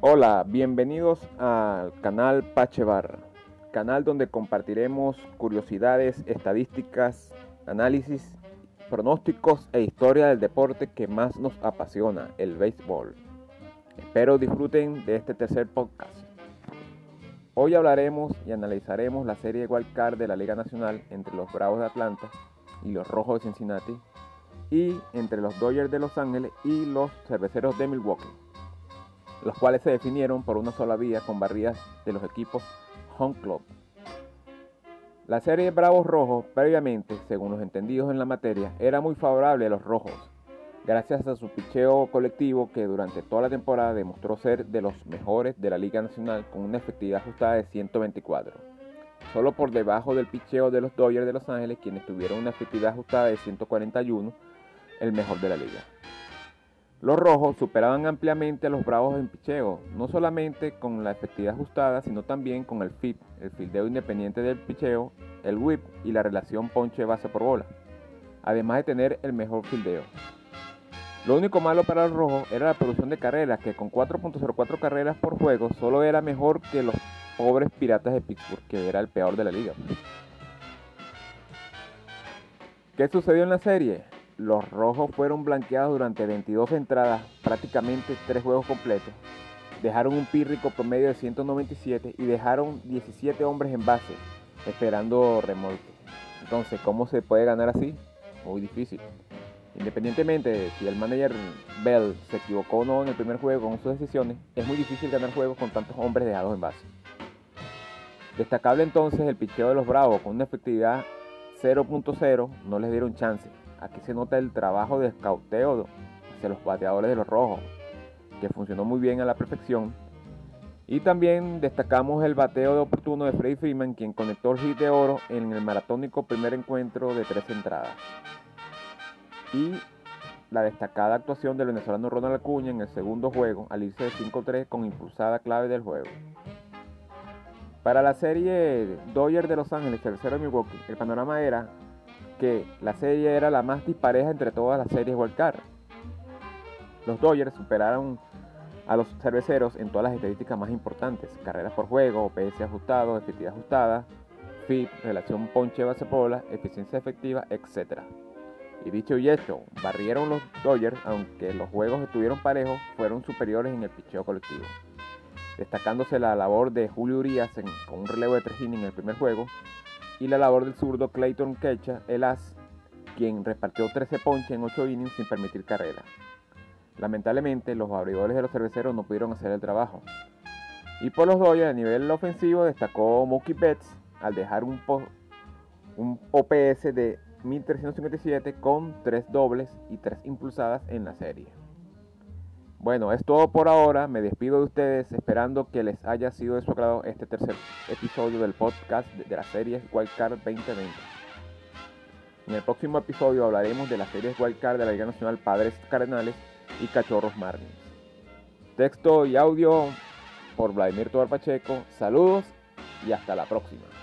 Hola, bienvenidos al canal Pache Barra, canal donde compartiremos curiosidades, estadísticas, análisis, pronósticos e historia del deporte que más nos apasiona, el béisbol. Espero disfruten de este tercer podcast. Hoy hablaremos y analizaremos la serie Wild Card de la Liga Nacional entre los Bravos de Atlanta y los Rojos de Cincinnati y entre los Dodgers de Los Ángeles y los Cerveceros de Milwaukee los cuales se definieron por una sola vía con barridas de los equipos Home Club. La serie Bravos Rojos, previamente, según los entendidos en la materia, era muy favorable a los rojos, gracias a su picheo colectivo que durante toda la temporada demostró ser de los mejores de la Liga Nacional con una efectividad ajustada de 124, solo por debajo del picheo de los Dodgers de Los Ángeles, quienes tuvieron una efectividad ajustada de 141, el mejor de la liga. Los rojos superaban ampliamente a los bravos en picheo, no solamente con la efectividad ajustada, sino también con el FIP, el fildeo independiente del picheo, el whip y la relación ponche base por bola, además de tener el mejor fildeo. Lo único malo para los rojos era la producción de carreras, que con 4.04 carreras por juego solo era mejor que los pobres piratas de Pittsburgh, que era el peor de la liga. ¿Qué sucedió en la serie? Los rojos fueron blanqueados durante 22 entradas, prácticamente 3 juegos completos. Dejaron un pírrico promedio de 197 y dejaron 17 hombres en base, esperando remolque. Entonces, ¿cómo se puede ganar así? Muy difícil. Independientemente de si el manager Bell se equivocó o no en el primer juego con sus decisiones, es muy difícil ganar juegos con tantos hombres dejados en base. Destacable entonces el picheo de los Bravos con una efectividad 0.0, no les dieron chance. Aquí se nota el trabajo de escauteo hacia los bateadores de los rojos, que funcionó muy bien a la perfección. Y también destacamos el bateo de oportuno de Freddy Freeman, quien conectó el hit de oro en el maratónico primer encuentro de tres entradas. Y la destacada actuación del venezolano Ronald Acuña en el segundo juego, al irse de 5-3 con impulsada clave del juego. Para la serie Dodgers de Los Ángeles, tercero de Milwaukee, el panorama era que la serie era la más dispareja entre todas las series Wildcard. Los Dodgers superaron a los cerveceros en todas las estadísticas más importantes, carreras por juego, OPS ajustado, efectividad ajustada, FIP, relación ponche base bola, eficiencia efectiva, etc. Y dicho y hecho, barrieron los Dodgers, aunque los juegos estuvieron parejos, fueron superiores en el picheo colectivo. Destacándose la labor de Julio Urias con un relevo de 3 innings en el primer juego, y la labor del zurdo Clayton Kecha, el as, quien repartió 13 ponches en 8 innings sin permitir carrera. Lamentablemente, los abridores de los cerveceros no pudieron hacer el trabajo. Y por los Dodgers a nivel ofensivo destacó Mookie Betts al dejar un, un OPS de 1357 con 3 dobles y 3 impulsadas en la serie. Bueno, es todo por ahora. Me despido de ustedes esperando que les haya sido de su agrado este tercer episodio del podcast de la serie Wildcard 2020. En el próximo episodio hablaremos de las series Wildcard de la Liga Nacional Padres Cardenales y Cachorros Marlins. Texto y audio por Vladimir Tobar Pacheco. Saludos y hasta la próxima.